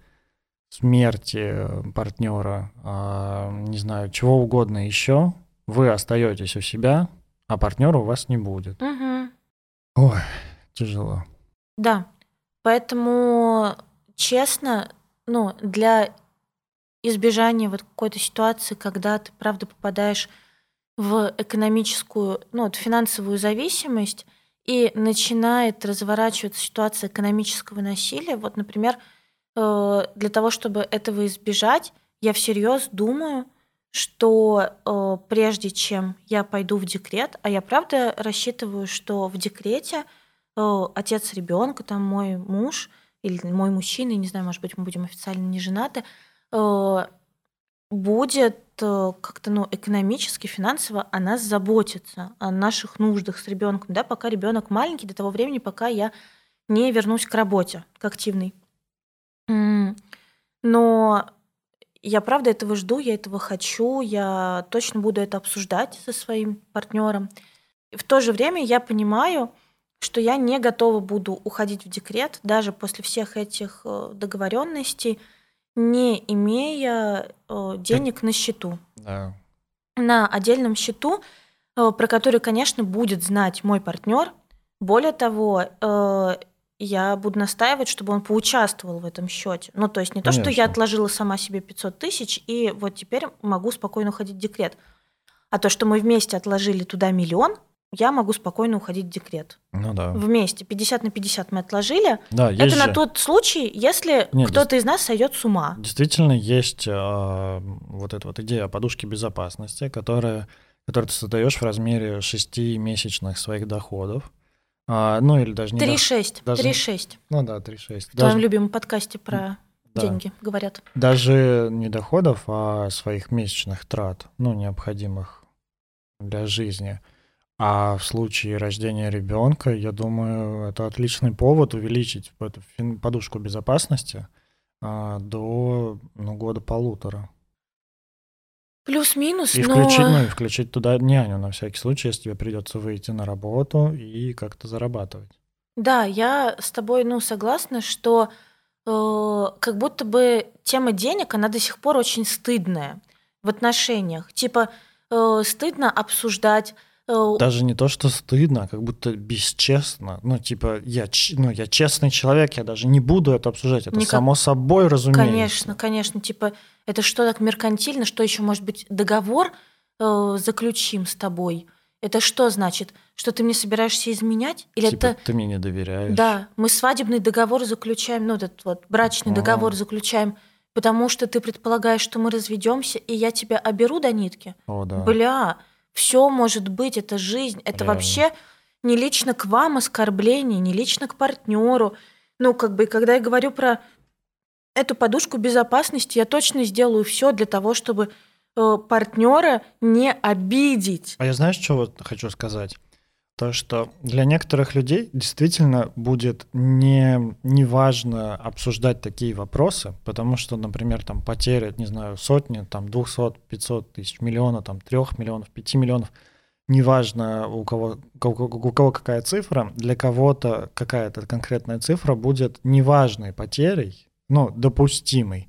смерти партнера, а, не знаю, чего угодно еще, вы остаетесь у себя, а партнера у вас не будет. Мгм. Ой, тяжело. Да. Поэтому, честно, ну, для избежания вот какой-то ситуации, когда ты, правда, попадаешь в экономическую, ну, вот финансовую зависимость, и начинает разворачиваться ситуация экономического насилия, вот, например, э, для того, чтобы этого избежать, я всерьез думаю, что э, прежде чем я пойду в декрет, а я правда рассчитываю, что в декрете э, отец ребенка, там мой муж или мой мужчина, не знаю, может быть, мы будем официально не женаты, э, будет э, как-то ну, экономически, финансово о нас заботиться, о наших нуждах с ребенком, да, пока ребенок маленький, до того времени, пока я не вернусь к работе, к активной. Но я правда этого жду, я этого хочу, я точно буду это обсуждать со своим партнером. В то же время я понимаю, что я не готова буду уходить в декрет даже после всех этих э, договоренностей, не имея э, денег на счету. Да. На отдельном счету, э, про который, конечно, будет знать мой партнер. Более того, я буду настаивать, чтобы он поучаствовал в этом счете. Ну, то есть не то, что я Конечно. отложила сама себе 500 тысяч, и вот теперь могу спокойно уходить в декрет. А то, что мы вместе отложили туда миллион, я могу спокойно уходить в декрет. Ну да. Вместе, 50 на 50 мы отложили. Да, есть Это же, на тот случай, если кто-то из нас сойдет с ума. действительно есть а, вот эта вот идея подушки безопасности, которая, которую ты создаешь в размере 6 месячных своих доходов. А, ну или даже не... дох- 3,6. даже- 3,6. Ну да, 3,6. В твоем Даже, любимом подкасте про да. деньги говорят. даже не доходов, а своих месячных трат, ну, необходимых для жизни. А в случае рождения ребенка, я думаю, это отличный повод увеличить эту подушку безопасности а, до ну, года-полутора. Плюс-минус, И но... включить, ну, и включить туда няню на всякий случай, если тебе придется выйти на работу и как-то зарабатывать. Да, я с тобой, ну, согласна, что э, как будто бы тема денег, она до сих пор очень стыдная в отношениях. Типа, э, стыдно обсуждать... э, Даже не то, что стыдно, а как будто бесчестно. Ну, типа, я, ну, я честный человек, я даже не буду это обсуждать. Это Никак- само собой разумеется. Конечно, конечно, типа, это что так меркантильно, что еще может быть договор э, заключим с тобой? Это что значит? Что ты мне собираешься изменять? Или Типа, это... ты мне не доверяешь. Да, мы свадебный договор заключаем, ну, этот вот брачный А. договор заключаем, потому что ты предполагаешь, что мы разведемся, и я тебя оберу до нитки. О, да. Бля, все может быть, это жизнь, это Реально. вообще не лично к вам оскорбление, не лично к партнеру. Ну, как бы, когда я говорю про эту подушку безопасности, я точно сделаю все для того, чтобы э, партнера не обидеть. А я знаешь, что вот хочу сказать? То, что для некоторых людей действительно будет не, не важно обсуждать такие вопросы, потому что, например, там потеря, не знаю, сотни, там 200, 500 тысяч, миллиона, там 3 миллионов, 5 миллионов, неважно у кого, у кого, какая цифра, для кого-то какая-то конкретная цифра будет неважной потерей, ну, допустимой,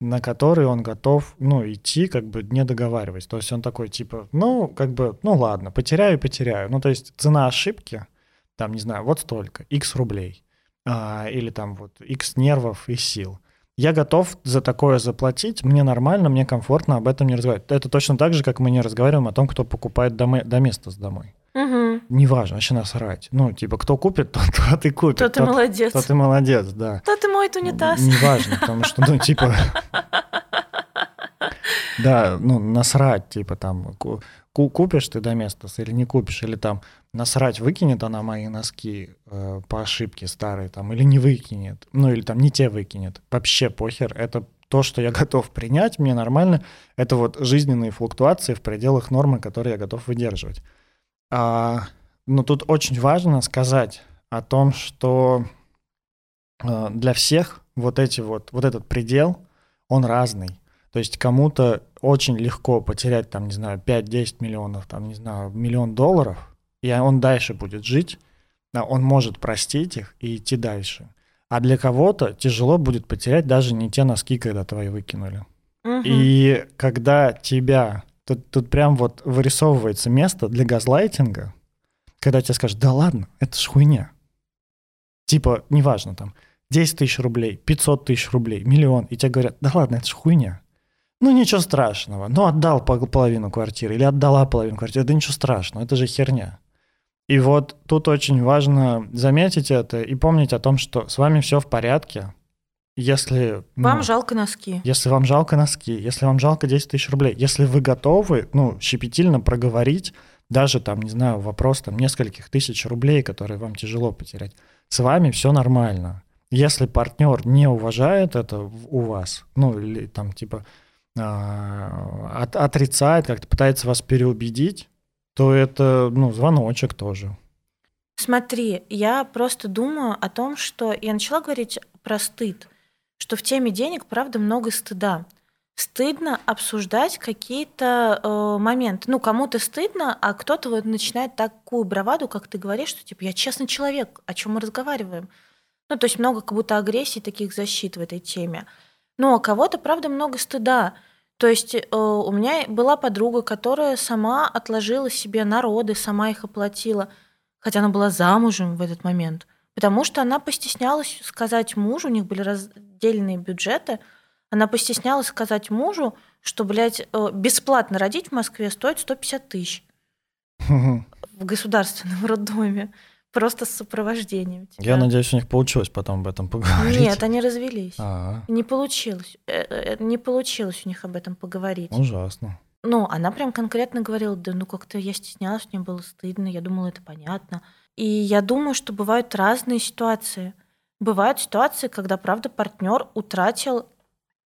на который он готов, ну, идти, как бы не договариваясь. То есть он такой, типа, ну, как бы, ну, ладно, потеряю, потеряю. Ну, то есть цена ошибки, там, не знаю, вот столько, x рублей, а, или там вот x нервов и сил. Я готов за такое заплатить, мне нормально, мне комфортно об этом не разговаривать. Это точно так же, как мы не разговариваем о том, кто покупает доме, доместос домой. Угу. Неважно, вообще насрать. Ну, типа, кто купит, тот, тот и купит. Кто ты Тот- молодец. тот и молодец, да. Кто ты моет унитаз? Неважно, потому что, ну, типа... Да, ну, насрать, типа, там, ку- ку- купишь ты доместос или не купишь, или там насрать, выкинет она мои носки э, по ошибке старые, там, или не выкинет, ну, или там не те выкинет. Вообще похер, это то, что я готов принять, мне нормально, это вот жизненные флуктуации в пределах нормы, которые я готов выдерживать. А, но тут очень важно сказать о том, что э, для всех вот эти вот, вот этот предел, он разный. То есть кому-то очень легко потерять, там, не знаю, 5-10 миллионов, там, не знаю, миллион долларов, и он дальше будет жить, да, он может простить их и идти дальше. А для кого-то тяжело будет потерять даже не те носки, когда твои выкинули. Мгм. И когда тебя... Тут, тут прям вот вырисовывается место для газлайтинга, когда тебе скажут, да ладно, это ж хуйня. Типа, неважно, там, 10 тысяч рублей, 500 тысяч рублей, миллион, и тебе говорят, да ладно, это ж хуйня. Ну, ничего страшного. Ну, отдал пол- половину квартиры или отдала половину квартиры. Да ничего страшного, это же херня. И вот тут очень важно заметить это и помнить о том, что с вами все в порядке. Если, ну, Вам жалко носки. если вам жалко носки, если вам жалко 10 тысяч рублей, если вы готовы, ну, щепетильно проговорить даже там, не знаю, вопрос там нескольких тысяч рублей, которые вам тяжело потерять, с вами все нормально. Если партнер не уважает это у вас, ну, или там типа а, от- отрицает, как-то пытается вас переубедить, то это, ну, звоночек тоже. Смотри, я просто думаю о том, что я начала говорить про стыд, что в теме денег, правда, много стыда. стыдно обсуждать какие-то э, моменты. Ну, кому-то стыдно, а кто-то вот начинает такую браваду, как ты говоришь, что типа я честный человек, о чем мы разговариваем. Ну, то есть много как будто агрессии, таких защит в этой теме. Ну, а кого-то, правда, много стыда. То есть э, у меня была подруга, которая сама отложила себе народы, сама их оплатила, хотя она была замужем в этот момент, потому что она постеснялась сказать мужу, у них были раздельные бюджеты, она постеснялась сказать мужу, что, блядь, э, бесплатно родить в Москве стоит 150 тысяч в государственном роддоме. Просто с сопровождением. Тебя. Я надеюсь, у них получилось потом об этом поговорить. Нет, они развелись. А-а-а. Не получилось. Э, э, не получилось у них об этом поговорить. Ужасно. Ну, она прям конкретно говорила, да ну как-то я стеснялась, мне было стыдно, я думала, это понятно. И я думаю, что бывают разные ситуации. Бывают ситуации, когда, правда, партнер утратил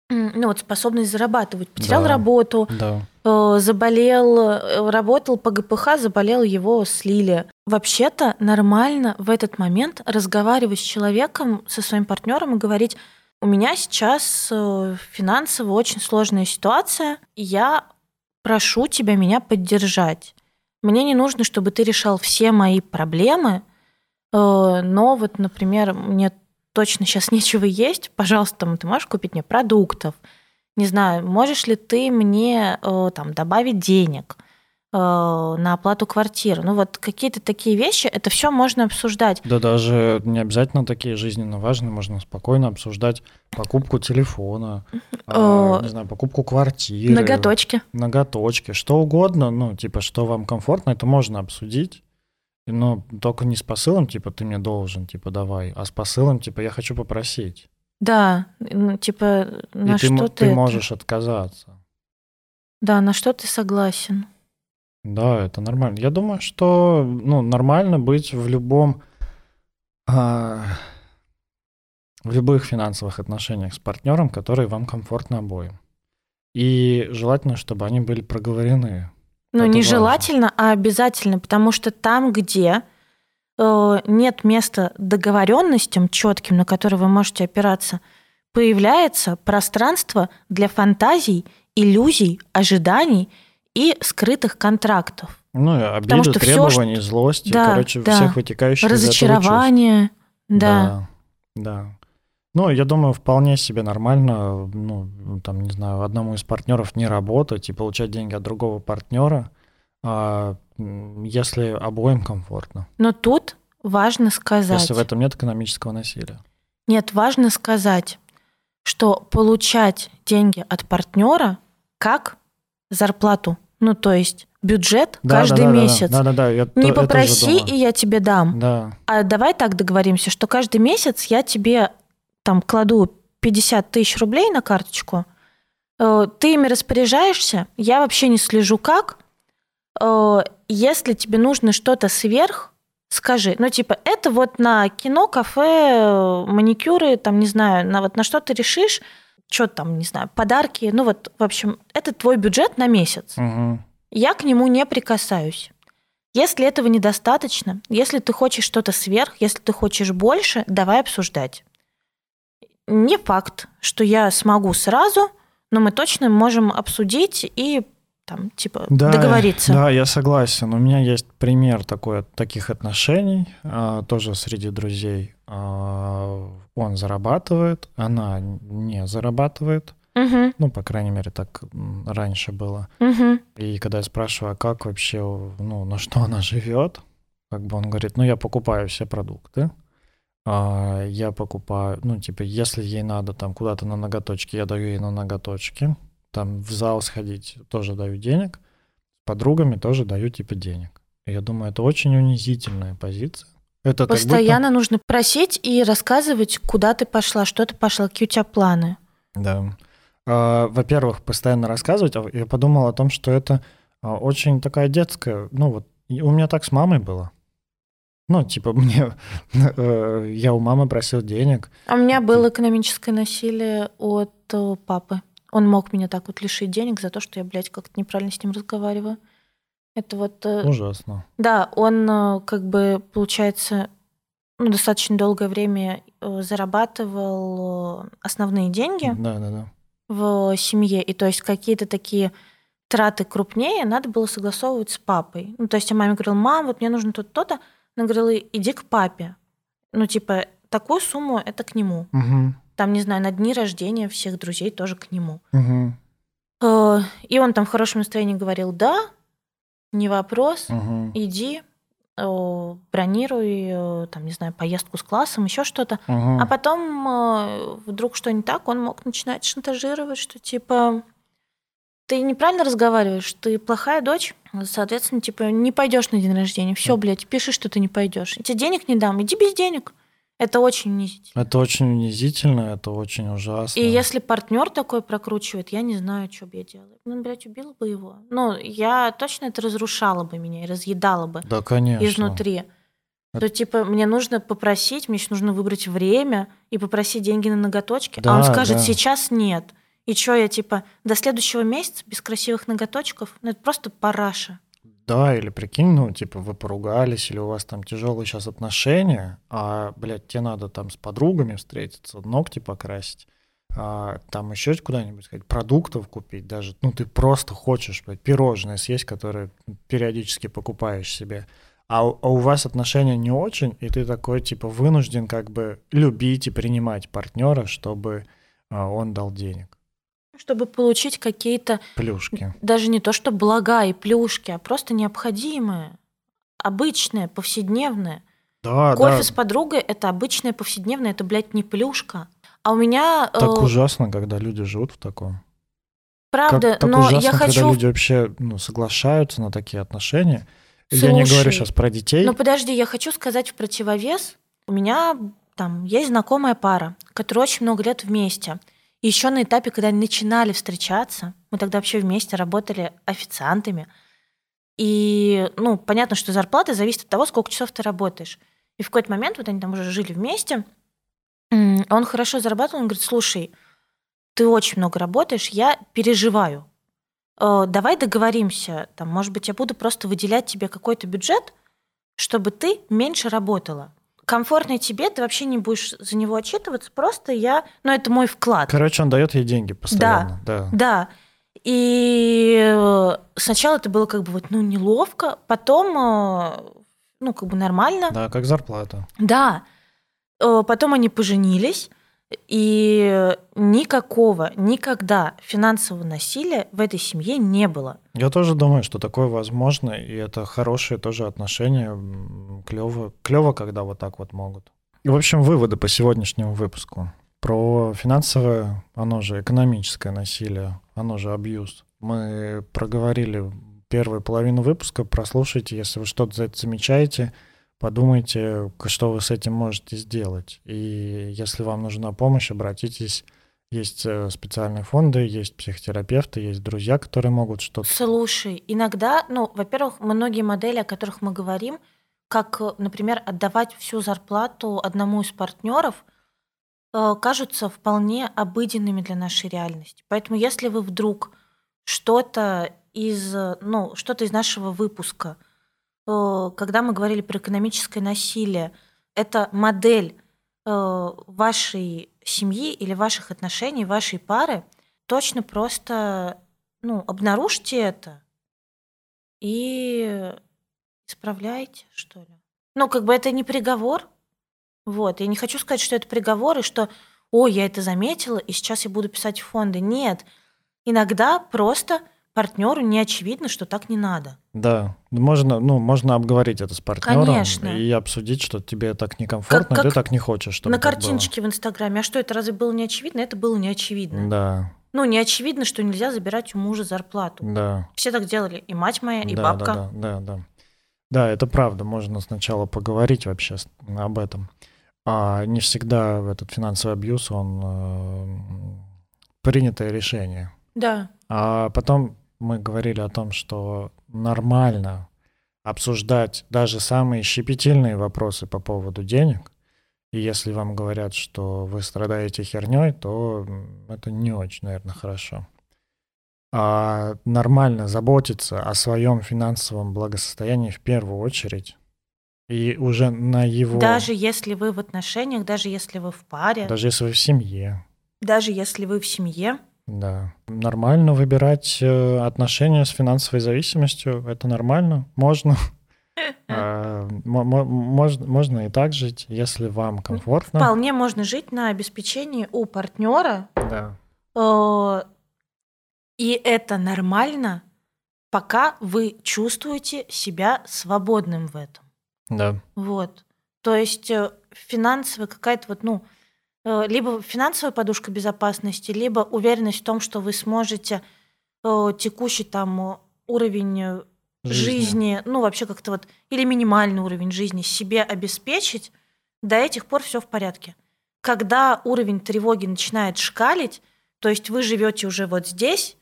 ну, вот способность зарабатывать. Потерял да, работу, да. Э, заболел, э, работал по ГПХ, заболел, его слили. Вообще-то нормально в этот момент разговаривать с человеком, со своим партнером и говорить, у меня сейчас э, финансово очень сложная ситуация, и я прошу тебя меня поддержать. Мне не нужно, чтобы ты решал все мои проблемы, но вот, например, мне точно сейчас нечего есть, пожалуйста, ты можешь купить мне продуктов, не знаю, можешь ли ты мне э, там добавить денег? э, на оплату квартиры. Ну вот какие-то такие вещи, это все можно обсуждать. Да даже не обязательно такие жизненно важные, можно спокойно обсуждать покупку телефона, э, не знаю, покупку квартиры. Ноготочки. Ноготочки, что угодно, ну типа что вам комфортно, это можно обсудить. Но только не с посылом, типа, ты мне должен, типа, давай, а с посылом, типа, я хочу попросить. Да, ну, типа, на И что ты, ты, ты можешь отказаться. Да, на что ты согласен. Да, это нормально. Я думаю, что ну, нормально быть в любом а, в любых финансовых отношениях с партнером, который вам комфортно обоим. И желательно, чтобы они были проговорены. Ну, не желательно, а обязательно, потому что там, где э, нет места договоренностям четким, на которые вы можете опираться, появляется пространство для фантазий, иллюзий, ожиданий и скрытых контрактов. Ну, обиды, что требований, все, злости, да, короче, да. всех вытекающих Разочарование, да. Да, да. Ну, я думаю, вполне себе нормально, ну, там, не знаю, одному из партнеров не работать и получать деньги от другого партнера, а, если обоим комфортно. Но тут важно сказать... Если в этом нет экономического насилия. Нет, важно сказать, что получать деньги от партнера как зарплату. Ну, то есть бюджет да, каждый да, да, месяц. Да, да, да. Я Не попроси, и я тебе дам. Да. А давай так договоримся, что каждый месяц я тебе там кладу 50 тысяч рублей на карточку, э, ты ими распоряжаешься, я вообще не слежу как. Э, если тебе нужно что-то сверх, скажи. Ну, типа, это вот на кино, кафе, маникюры, там, не знаю, на вот на что ты решишь, что там, не знаю, подарки. Ну, вот, в общем, это твой бюджет на месяц. Угу. Я к нему не прикасаюсь. Если этого недостаточно, если ты хочешь что-то сверх, если ты хочешь больше, давай обсуждать не факт, что я смогу сразу, но мы точно можем обсудить и там, типа, да, договориться. Да, я согласен. У меня есть пример такой, таких отношений, а, тоже среди друзей. А, он зарабатывает, она не зарабатывает. Угу. Ну, по крайней мере, так раньше было. Угу. И когда я спрашиваю, а как вообще, ну, на что она живет, как бы он говорит, ну, я покупаю все продукты, а, я покупаю, ну, типа, если ей надо там куда-то на ноготочки, я даю ей на ноготочки. Там в зал сходить тоже даю денег. С подругами тоже даю, типа, денег. И я думаю, это очень унизительная позиция. Это Постоянно будто... нужно просить и рассказывать, куда ты пошла, что ты пошла, какие у тебя планы. Да. А, во-первых, постоянно рассказывать. А я подумал о том, что это а, очень такая детская, ну вот, у меня так с мамой было. Ну, типа, мне э, я у мамы просил денег. А у меня было экономическое насилие от э, папы. Он мог меня так вот лишить денег за то, что я, блядь, как-то неправильно с ним разговариваю. Это вот... Э, Ужасно. Да, он как бы, получается, ну, достаточно долгое время зарабатывал основные деньги. Да, да, да. в семье, и то есть какие-то такие траты крупнее надо было согласовывать с папой. Ну, то есть я маме говорила, мам, вот мне нужно то-то, то-то. Она говорила, иди к папе. Ну, типа, такую сумму это к нему. Мгм. Там, не знаю, на дни рождения всех друзей тоже к нему. Э, И он там в хорошем настроении говорил, да, не вопрос, Мгм. иди, э, бронируй, э, там, не знаю, поездку с классом, еще что-то. Мгм. А потом вдруг что не так, он мог начинать шантажировать, что типа ты неправильно разговариваешь, ты плохая дочь, соответственно, типа не пойдешь на день рождения. Все, блядь, пиши, что ты не пойдешь. Я тебе денег не дам, иди без денег. Это очень унизительно. Это очень унизительно, это очень ужасно. И если партнер такой прокручивает, я не знаю, что бы я делала. Ну, блядь, убила бы его. Ну, я точно это разрушала бы меня и разъедала бы Да, конечно. изнутри. То типа мне нужно попросить, мне еще нужно выбрать время и попросить деньги на ноготочки. а он Да, скажет, да. сейчас нет. И что я типа до следующего месяца без красивых ноготочков? Ну это просто параша. Да, или прикинь, ну, типа, вы поругались, или у вас там тяжелые сейчас отношения, а, блядь, тебе надо там с подругами встретиться, ногти покрасить, а, там еще куда-нибудь сходить, продуктов купить даже. Ну, ты просто хочешь, блядь, пирожное съесть, которое периодически покупаешь себе. А, у- а у вас отношения не очень, и ты такой, типа, вынужден как бы любить и принимать партнера, чтобы а, он дал денег. Чтобы получить какие-то, Плюшки. даже не то что блага и плюшки, а просто необходимые, обычные, повседневные. Да, Кофе да. с подругой – это обычное повседневное, это, блядь, не плюшка. А у меня, э, Так ужасно, когда люди живут в таком. правда, как, так но ужасно, я когда хочу люди вообще ну, соглашаются на такие отношения. я не говорю Слушай, сейчас про детей. Ну подожди, я хочу сказать в противовес. У меня там есть знакомая пара, которая очень много лет вместе. Еще на этапе, когда они начинали встречаться, мы тогда вообще вместе работали официантами. И, ну, понятно, что зарплата зависит от того, сколько часов ты работаешь. И в какой-то момент, вот они там уже жили вместе, он хорошо зарабатывал, он говорит, слушай, ты очень много работаешь, я переживаю. Э, Давай договоримся, там, может быть, я буду просто выделять тебе какой-то бюджет, чтобы ты меньше работала. Комфортно тебе, ты вообще не будешь за него отчитываться, просто я... Ну, это мой вклад. Короче, он дает ей деньги постоянно. Да. Да. И э, сначала это было как бы вот, ну, неловко, потом, э, ну, как бы нормально. Да, как зарплата. Да. Э, Потом они поженились, и никакого, никогда финансового насилия в этой семье не было. Я тоже думаю, что такое возможно, и это хорошие тоже отношения. Клево, клево, когда вот так вот могут. В общем, выводы по сегодняшнему выпуску. Про финансовое, оно же экономическое насилие, оно же абьюз. Мы проговорили первую половину выпуска, прослушайте, если вы что-то за это замечаете, подумайте, что вы с этим можете сделать. И если вам нужна помощь, обратитесь. Есть э, специальные фонды, есть психотерапевты, есть друзья, которые могут что-то Слушай, иногда, ну, во-первых, многие модели, о которых мы говорим, как, э, например, отдавать всю зарплату одному из партнеров, э, кажутся вполне обыденными для нашей реальности. Поэтому, если вы вдруг что-то из, ну, что-то из нашего выпуска, э, когда мы говорили про экономическое насилие, это модель э, вашей семьи или ваших отношений, вашей пары, точно просто ну, обнаружьте это и исправляйте, что ли. Ну, как бы это не приговор. Вот. Я не хочу сказать, что это приговор, и что, ой, я это заметила, и сейчас я буду писать в фонды. Нет. Иногда просто партнеру не очевидно, что так не надо. Да, можно, ну, можно обговорить это с партнером Конечно. и обсудить, что тебе так некомфортно, Как- ты как так не хочешь, чтобы На картиночке в Инстаграме. А что, это разве было не очевидно? Это было не очевидно. было. Да, Ну, не очевидно, что нельзя забирать у мужа зарплату. да. Все так делали. И мать моя, и да, бабка. Да, да, да, да. Да, это правда. Можно сначала поговорить вообще об этом. А не всегда этот финансовый абьюз, он э, принятое решение. Да. А потом мы говорили о том, что нормально обсуждать даже самые щепетильные вопросы по поводу денег. И если вам говорят, что вы страдаете херней, то это не очень, наверное, хорошо. А нормально заботиться о своем финансовом благосостоянии в первую очередь. И уже на его... Даже если вы в отношениях, даже если вы в паре, даже если вы в семье. даже если вы в семье, Да. Нормально выбирать э, отношения с финансовой зависимостью. Это нормально. Можно. А, мо- мо- Можно можно и так жить, если вам комфортно. Вполне можно жить на обеспечении у партнера, Да. э, и это нормально, пока вы чувствуете себя свободным в этом. Да. Вот. То есть э, финансовая какая-то вот, ну, либо финансовая подушка безопасности, либо уверенность в том, что вы сможете э, текущий там э, уровень э, жизни. ну, вообще как-то вот, или минимальный уровень жизни себе обеспечить, до этих пор все в порядке. Когда уровень тревоги начинает шкалить, то есть вы живете уже вот здесь,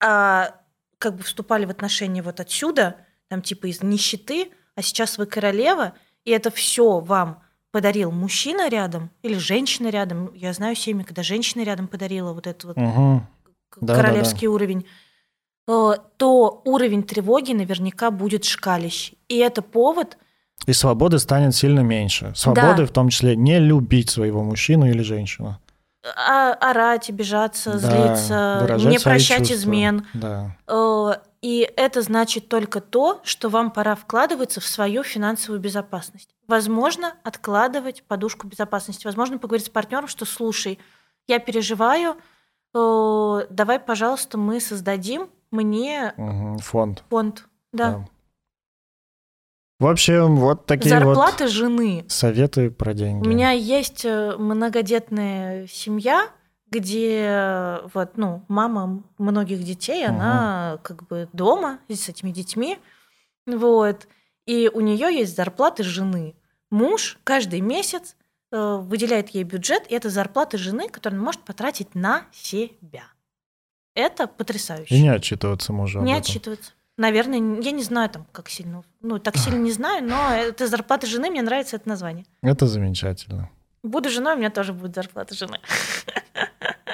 а как бы вступали в отношения вот отсюда, там типа из нищеты, а сейчас вы королева, и это все вам подарил мужчина рядом или женщина рядом. Я знаю семьи, когда женщина рядом подарила вот этот вот Мгм. к- Да, да, королевский уровень, э, то уровень тревоги наверняка будет шкалящий. И это повод И свободы станет сильно меньше. Свободы Да. в том числе не любить своего мужчину или женщину. А- орать, обижаться, Да, злиться, не прощать чувства. измен. Да. Э, И это значит только то, что вам пора вкладываться в свою финансовую безопасность. Возможно, откладывать подушку безопасности. Возможно, поговорить с партнером, что слушай, я переживаю, э, давай, пожалуйста, мы создадим мне Мгм. Фонд. фонд. Да. Да. В общем, вот такие вот Зарплата жены. советы про деньги. У меня есть э, многодетная семья, где вот, ну, мама многих детей, Мгм. она как бы дома с этими детьми, вот, и у нее есть зарплаты жены. Муж каждый месяц э, выделяет ей бюджет, и это зарплата жены, которую она может потратить на себя. Это потрясающе. И не отчитываться мужу об Не отчитываться. Наверное, я не знаю там, как сильно. Ну, так сильно не знаю, но это зарплата жены, мне нравится это название. Это замечательно. Буду женой, у меня тоже будет зарплата жены.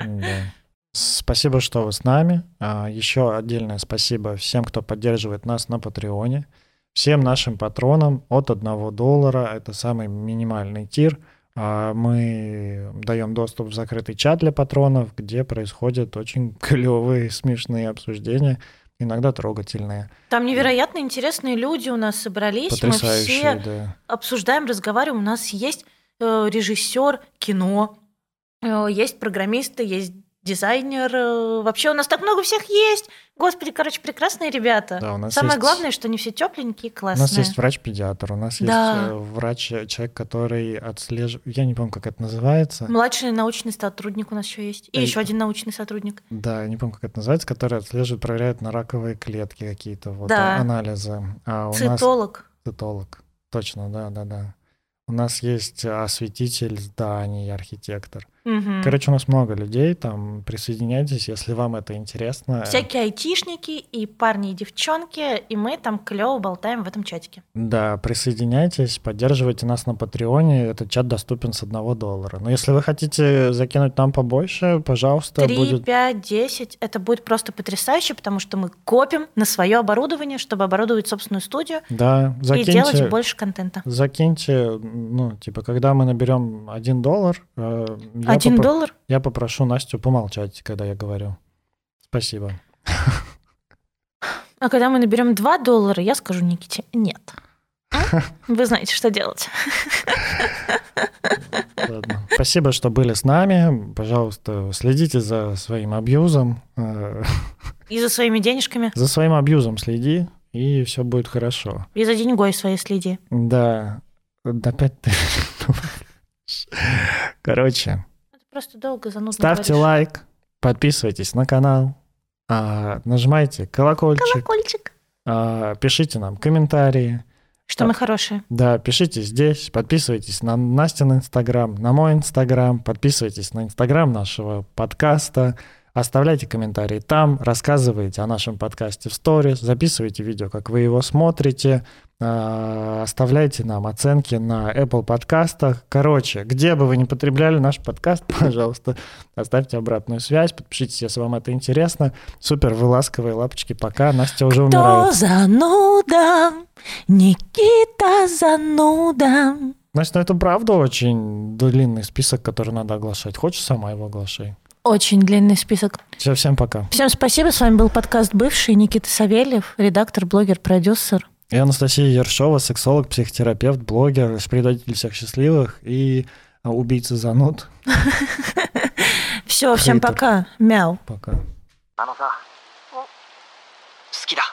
Да. Спасибо, что вы с нами. А, Еще отдельное спасибо всем, кто поддерживает нас на Патреоне. Всем нашим патронам от 1 доллара. Это самый минимальный тир. А, Мы даем доступ в закрытый чат для патронов, где происходят очень клевые, смешные обсуждения, иногда трогательные, Там невероятно интересные люди у нас собрались. Мы потрясающие. все Да. обсуждаем, разговариваем. У нас есть э, режиссер кино, э, есть программисты, есть дизайнер. э, вообще у нас так много всех есть. Господи, короче, прекрасные ребята. Да, у нас Самое есть- главное, что они все тепленькие, У классные. нас есть врач-педиатр, у нас Да. есть э, врач, э, человек, который отслеживает, я не помню, как это называется. Младший научный сотрудник у нас еще есть. И Э, еще один научный сотрудник. Да, я не помню, как это называется, который отслеживает, проверяет на раковые клетки какие-то вот Да. анализы. А у нас Цитолог. цитолог. Точно, да, да, да. У нас есть осветитель зданий, архитектор. Мгм. Короче, у нас много людей, там присоединяйтесь, если вам это интересно. Всякие айтишники и парни и девчонки, и мы там клево болтаем в этом чатике. Да, присоединяйтесь, поддерживайте нас на Патреоне. Этот чат доступен с одного доллара. Но если вы хотите закинуть нам побольше, пожалуйста, Три, будет... пять, десять. Это будет просто потрясающе, потому что мы копим на свое оборудование, чтобы оборудовать собственную студию Да, и закиньте, делать больше контента. закиньте, ну, типа, когда мы наберем один доллар, э, я, Один попро- доллар? я попрошу Настю помолчать, когда я говорю. Спасибо. А когда мы наберем 2 доллара, я скажу Никите нет. А? Вы знаете, что делать. Ладно. Спасибо, что были с нами. Пожалуйста, следите за своим абьюзом. И за своими денежками, За своим абьюзом следи, и все будет хорошо. и за деньгой своей следи. Да. Опять ты. Короче, просто долго занудно ставьте говоришь. лайк, подписывайтесь на канал, а, нажимайте колокольчик, Колокольчик. а, пишите нам комментарии. Что мы хорошие. Да, пишите здесь, подписывайтесь на Настин Инстаграм, на мой Инстаграм, подписывайтесь на Инстаграм нашего подкаста, оставляйте комментарии там, рассказывайте о нашем подкасте в сторис, записывайте видео, как вы его смотрите, оставляйте нам оценки на Apple подкастах. Короче, где бы вы ни потребляли наш подкаст, пожалуйста, оставьте обратную связь, подпишитесь, если вам это интересно. Супер, вы ласковые лапочки, пока. Настя уже Кто умирает. зануда? Никита зануда. Настя, ну это правда очень длинный список, который надо оглашать. Хочешь, сама его оглашай? Очень длинный список. Все, всем пока. Всем спасибо. С вами был подкаст «Бывший» Никита Савельев, редактор, блогер, продюсер. И Анастасия Ершова, сексолог, психотерапевт, блогер, предатель всех счастливых и а, убийца зануд. Все, всем Хейтер. пока. Мяу. Пока. あのさ好きだ